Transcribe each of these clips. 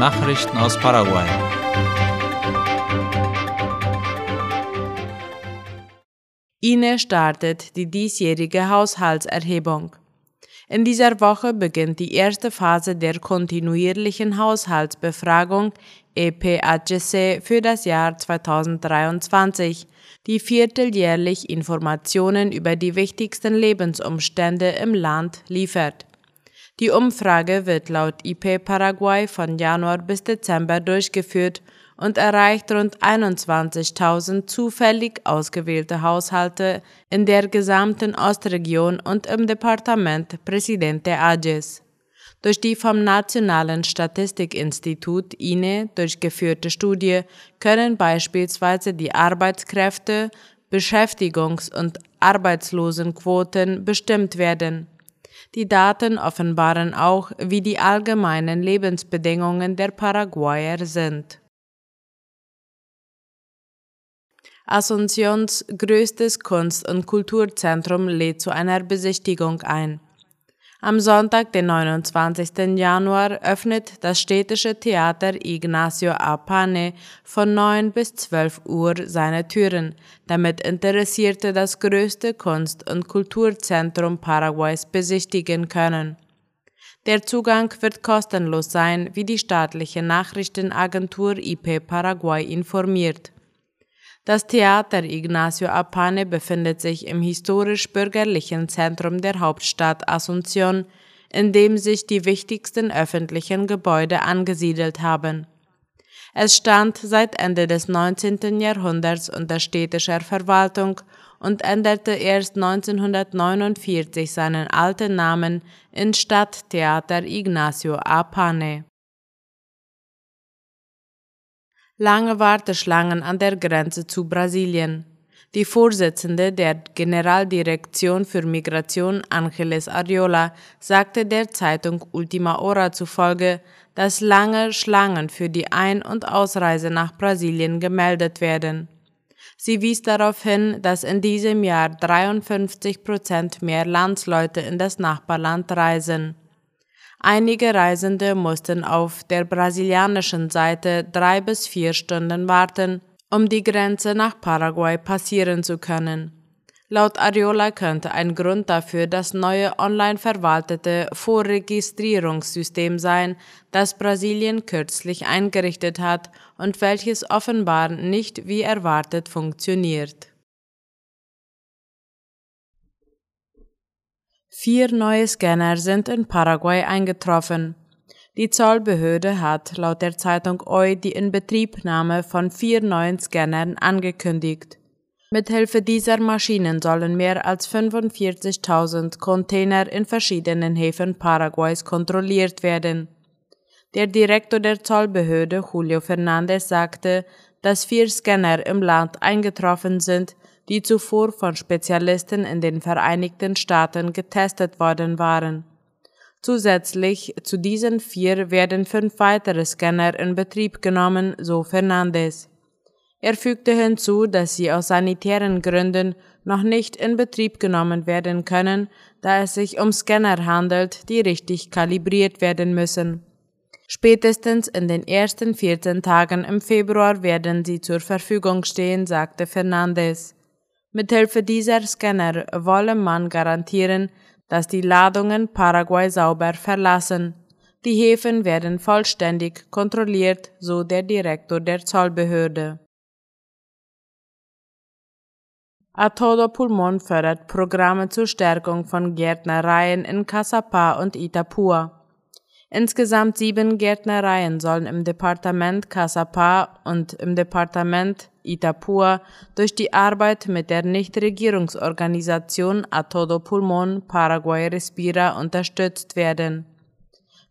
Nachrichten aus Paraguay. INE startet die diesjährige Haushaltserhebung. In dieser Woche beginnt die erste Phase der kontinuierlichen Haushaltsbefragung EPAGC für das Jahr 2023, die vierteljährlich Informationen über die wichtigsten Lebensumstände im Land liefert. Die Umfrage wird laut IP Paraguay von Januar bis Dezember durchgeführt und erreicht rund 21.000 zufällig ausgewählte Haushalte in der gesamten Ostregion und im Departement Presidente Ages. Durch die vom Nationalen Statistikinstitut INE durchgeführte Studie können beispielsweise die Arbeitskräfte, Beschäftigungs- und Arbeitslosenquoten bestimmt werden. Die Daten offenbaren auch, wie die allgemeinen Lebensbedingungen der Paraguayer sind. Asuncions größtes Kunst- und Kulturzentrum lädt zu einer Besichtigung ein. Am Sonntag, den 29. Januar, öffnet das städtische Theater Ignacio Apane von 9 bis 12 Uhr seine Türen, damit Interessierte das größte Kunst- und Kulturzentrum Paraguays besichtigen können. Der Zugang wird kostenlos sein, wie die staatliche Nachrichtenagentur IP Paraguay informiert. Das Theater Ignacio Apane befindet sich im historisch-bürgerlichen Zentrum der Hauptstadt Asunción, in dem sich die wichtigsten öffentlichen Gebäude angesiedelt haben. Es stand seit Ende des 19. Jahrhunderts unter städtischer Verwaltung und änderte erst 1949 seinen alten Namen in Stadttheater Ignacio Apane. Lange Warteschlangen an der Grenze zu Brasilien. Die Vorsitzende der Generaldirektion für Migration Angeles Ariola sagte der Zeitung Ultima Hora zufolge, dass lange Schlangen für die Ein- und Ausreise nach Brasilien gemeldet werden. Sie wies darauf hin, dass in diesem Jahr 53 Prozent mehr Landsleute in das Nachbarland reisen. Einige Reisende mussten auf der brasilianischen Seite drei bis vier Stunden warten, um die Grenze nach Paraguay passieren zu können. Laut Ariola könnte ein Grund dafür das neue online verwaltete Vorregistrierungssystem sein, das Brasilien kürzlich eingerichtet hat und welches offenbar nicht wie erwartet funktioniert. Vier neue Scanner sind in Paraguay eingetroffen. Die Zollbehörde hat laut der Zeitung OI die Inbetriebnahme von vier neuen Scannern angekündigt. Mithilfe dieser Maschinen sollen mehr als 45.000 Container in verschiedenen Häfen Paraguays kontrolliert werden. Der Direktor der Zollbehörde Julio Fernandez sagte, dass vier Scanner im Land eingetroffen sind, die zuvor von Spezialisten in den Vereinigten Staaten getestet worden waren. Zusätzlich zu diesen vier werden fünf weitere Scanner in Betrieb genommen, so Fernandez. Er fügte hinzu, dass sie aus sanitären Gründen noch nicht in Betrieb genommen werden können, da es sich um Scanner handelt, die richtig kalibriert werden müssen. Spätestens in den ersten 14 Tagen im Februar werden sie zur Verfügung stehen, sagte Fernandez. Mithilfe dieser Scanner wolle man garantieren, dass die Ladungen Paraguay sauber verlassen. Die Häfen werden vollständig kontrolliert, so der Direktor der Zollbehörde. A todo pulmon fördert Programme zur Stärkung von Gärtnereien in Casapá und Itapua. Insgesamt sieben Gärtnereien sollen im Departement Casapá und im Departement Itapua durch die Arbeit mit der Nichtregierungsorganisation A Todo Pulmon Paraguay Respira unterstützt werden.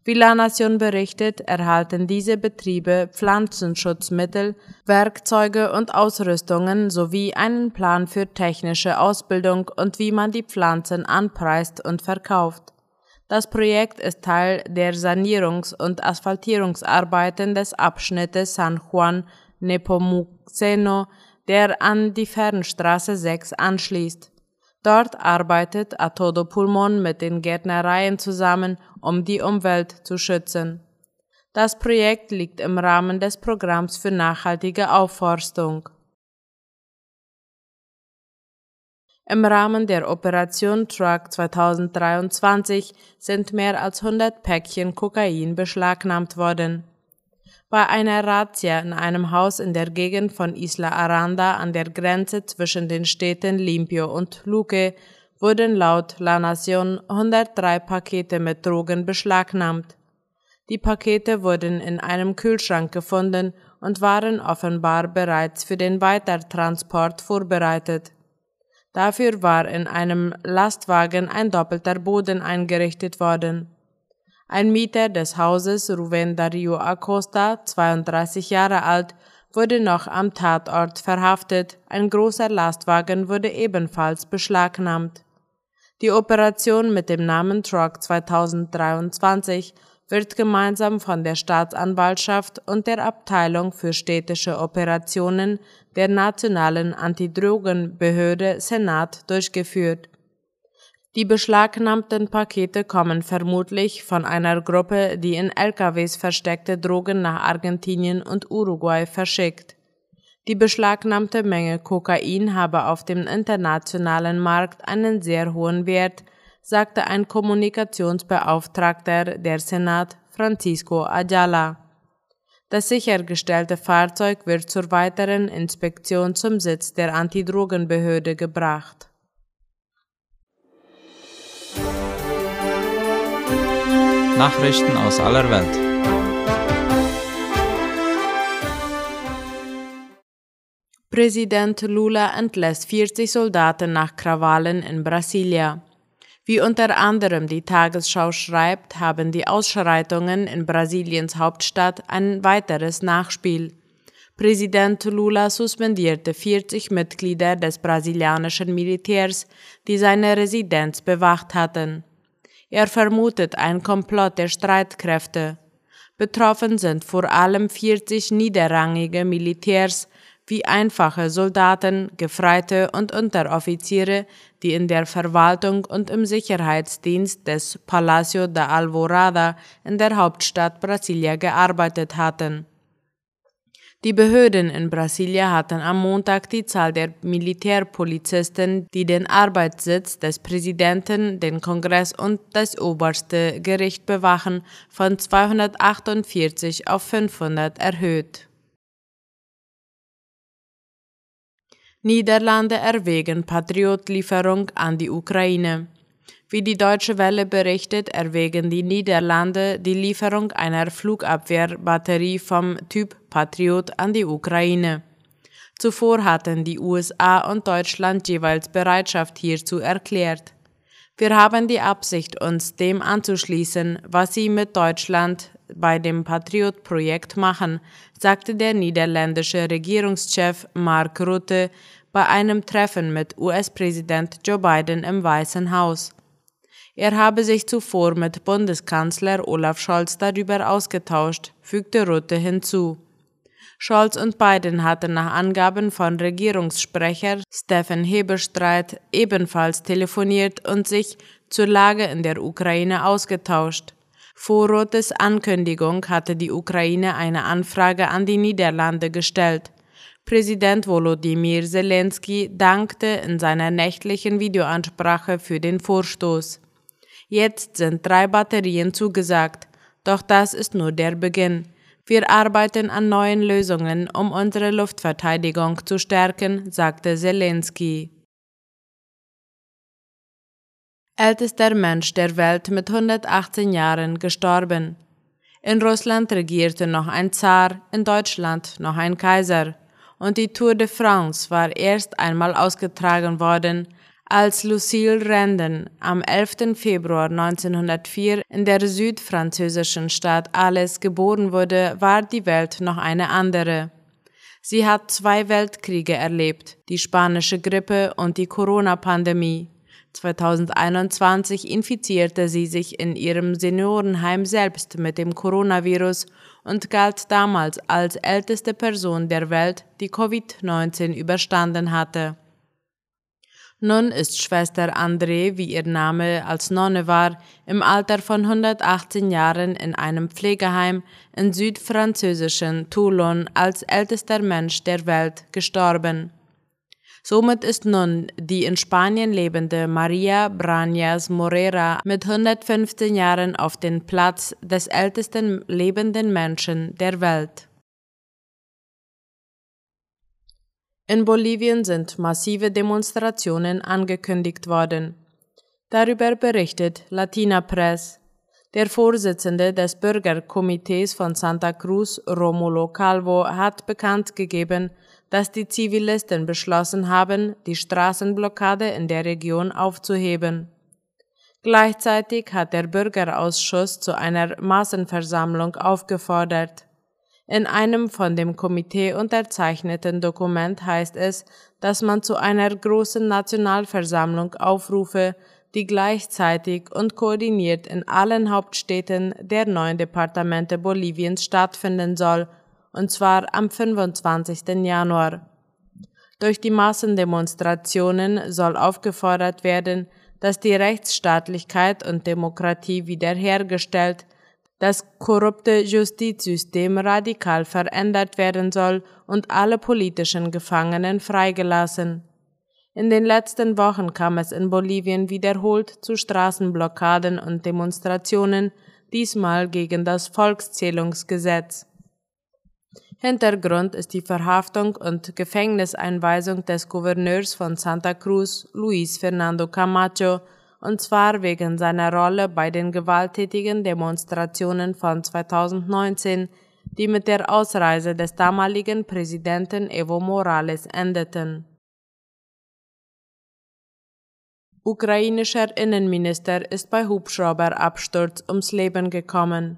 Wie La Nation berichtet, erhalten diese Betriebe Pflanzenschutzmittel, Werkzeuge und Ausrüstungen sowie einen Plan für technische Ausbildung und wie man die Pflanzen anpreist und verkauft. Das Projekt ist Teil der Sanierungs- und Asphaltierungsarbeiten des Abschnittes San Juan Nepomuceno, der an die Fernstraße 6 anschließt. Dort arbeitet A Todo Pulmon mit den Gärtnereien zusammen, um die Umwelt zu schützen. Das Projekt liegt im Rahmen des Programms für nachhaltige Aufforstung. Im Rahmen der Operation Truck 2023 sind mehr als 100 Päckchen Kokain beschlagnahmt worden. Bei einer Razzia in einem Haus in der Gegend von Isla Aranda an der Grenze zwischen den Städten Limpio und Luque wurden laut La Nación 103 Pakete mit Drogen beschlagnahmt. Die Pakete wurden in einem Kühlschrank gefunden und waren offenbar bereits für den Weitertransport vorbereitet. Dafür war in einem Lastwagen ein doppelter Boden eingerichtet worden. Ein Mieter des Hauses, Ruben Dario Acosta, 32 Jahre alt, wurde noch am Tatort verhaftet, ein großer Lastwagen wurde ebenfalls beschlagnahmt. Die Operation mit dem Namen Truck 2023 wird gemeinsam von der Staatsanwaltschaft und der Abteilung für städtische Operationen der Nationalen Antidrogenbehörde Senat durchgeführt. Die beschlagnahmten Pakete kommen vermutlich von einer Gruppe, die in LKWs versteckte Drogen nach Argentinien und Uruguay verschickt. Die beschlagnahmte Menge Kokain habe auf dem internationalen Markt einen sehr hohen Wert, sagte ein Kommunikationsbeauftragter der Senat Francisco Ayala. Das sichergestellte Fahrzeug wird zur weiteren Inspektion zum Sitz der Antidrogenbehörde gebracht. Nachrichten aus aller Welt. Präsident Lula entlässt 40 Soldaten nach Krawallen in Brasilia. Wie unter anderem die Tagesschau schreibt, haben die Ausschreitungen in Brasiliens Hauptstadt ein weiteres Nachspiel. Präsident Lula suspendierte 40 Mitglieder des brasilianischen Militärs, die seine Residenz bewacht hatten. Er vermutet ein Komplott der Streitkräfte. Betroffen sind vor allem 40 niederrangige Militärs wie einfache Soldaten, Gefreite und Unteroffiziere, die in der Verwaltung und im Sicherheitsdienst des Palacio da Alvorada in der Hauptstadt Brasilia gearbeitet hatten. Die Behörden in Brasilia hatten am Montag die Zahl der Militärpolizisten, die den Arbeitssitz des Präsidenten, den Kongress und das oberste Gericht bewachen, von 248 auf 500 erhöht. Niederlande erwägen Patriotlieferung an die Ukraine. Wie die Deutsche Welle berichtet, erwägen die Niederlande die Lieferung einer Flugabwehrbatterie vom Typ Patriot an die Ukraine. Zuvor hatten die USA und Deutschland jeweils Bereitschaft hierzu erklärt. Wir haben die Absicht, uns dem anzuschließen, was sie mit Deutschland bei dem Patriot-Projekt machen, sagte der niederländische Regierungschef Mark Rutte bei einem Treffen mit US-Präsident Joe Biden im Weißen Haus. Er habe sich zuvor mit Bundeskanzler Olaf Scholz darüber ausgetauscht, fügte Rutte hinzu. Scholz und Biden hatten nach Angaben von Regierungssprecher Stephen Hebestreit ebenfalls telefoniert und sich zur Lage in der Ukraine ausgetauscht. Vor Rotes Ankündigung hatte die Ukraine eine Anfrage an die Niederlande gestellt. Präsident Volodymyr Zelensky dankte in seiner nächtlichen Videoansprache für den Vorstoß. Jetzt sind drei Batterien zugesagt, doch das ist nur der Beginn. Wir arbeiten an neuen Lösungen, um unsere Luftverteidigung zu stärken, sagte Zelensky. Ältester Mensch der Welt mit 118 Jahren gestorben. In Russland regierte noch ein Zar, in Deutschland noch ein Kaiser. Und die Tour de France war erst einmal ausgetragen worden, als Lucille Renden am 11. Februar 1904 in der südfranzösischen Stadt Alès geboren wurde, war die Welt noch eine andere. Sie hat zwei Weltkriege erlebt, die spanische Grippe und die Corona-Pandemie. 2021 infizierte sie sich in ihrem Seniorenheim selbst mit dem Coronavirus und galt damals als älteste Person der Welt, die Covid-19 überstanden hatte. Nun ist Schwester André, wie ihr Name als Nonne war, im Alter von 118 Jahren in einem Pflegeheim in südfranzösischen Toulon als ältester Mensch der Welt gestorben. Somit ist nun die in Spanien lebende Maria Brañas Morera mit 115 Jahren auf den Platz des ältesten lebenden Menschen der Welt. In Bolivien sind massive Demonstrationen angekündigt worden. Darüber berichtet Latina Press. Der Vorsitzende des Bürgerkomitees von Santa Cruz, Romulo Calvo, hat bekannt gegeben, dass die Zivilisten beschlossen haben, die Straßenblockade in der Region aufzuheben. Gleichzeitig hat der Bürgerausschuss zu einer Massenversammlung aufgefordert. In einem von dem Komitee unterzeichneten Dokument heißt es, dass man zu einer großen Nationalversammlung aufrufe, die gleichzeitig und koordiniert in allen Hauptstädten der neun Departemente Boliviens stattfinden soll, und zwar am 25. Januar. Durch die Massendemonstrationen soll aufgefordert werden, dass die Rechtsstaatlichkeit und Demokratie wiederhergestellt, das korrupte Justizsystem radikal verändert werden soll und alle politischen Gefangenen freigelassen. In den letzten Wochen kam es in Bolivien wiederholt zu Straßenblockaden und Demonstrationen, diesmal gegen das Volkszählungsgesetz. Hintergrund ist die Verhaftung und Gefängniseinweisung des Gouverneurs von Santa Cruz, Luis Fernando Camacho, und zwar wegen seiner Rolle bei den gewalttätigen Demonstrationen von 2019, die mit der Ausreise des damaligen Präsidenten Evo Morales endeten. Ukrainischer Innenminister ist bei Hubschrauberabsturz ums Leben gekommen.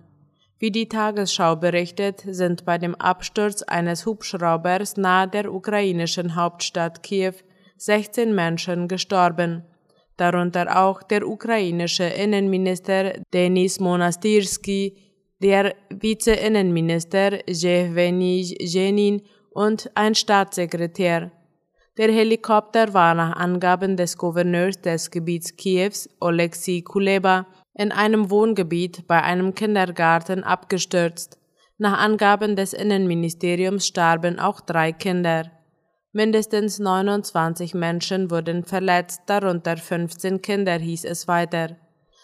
Wie die Tagesschau berichtet, sind bei dem Absturz eines Hubschraubers nahe der ukrainischen Hauptstadt Kiew 16 Menschen gestorben darunter auch der ukrainische Innenminister Denis Monastirski, der Vize-Innenminister Jewgeni Jenin und ein Staatssekretär. Der Helikopter war nach Angaben des Gouverneurs des Gebiets Kiews, Oleksiy Kuleba, in einem Wohngebiet bei einem Kindergarten abgestürzt. Nach Angaben des Innenministeriums starben auch drei Kinder. Mindestens 29 Menschen wurden verletzt, darunter 15 Kinder, hieß es weiter.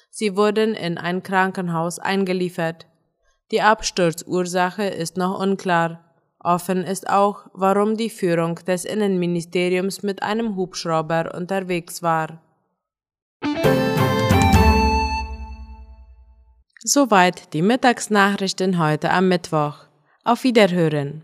Sie wurden in ein Krankenhaus eingeliefert. Die Absturzursache ist noch unklar. Offen ist auch, warum die Führung des Innenministeriums mit einem Hubschrauber unterwegs war. Soweit die Mittagsnachrichten heute am Mittwoch. Auf Wiederhören.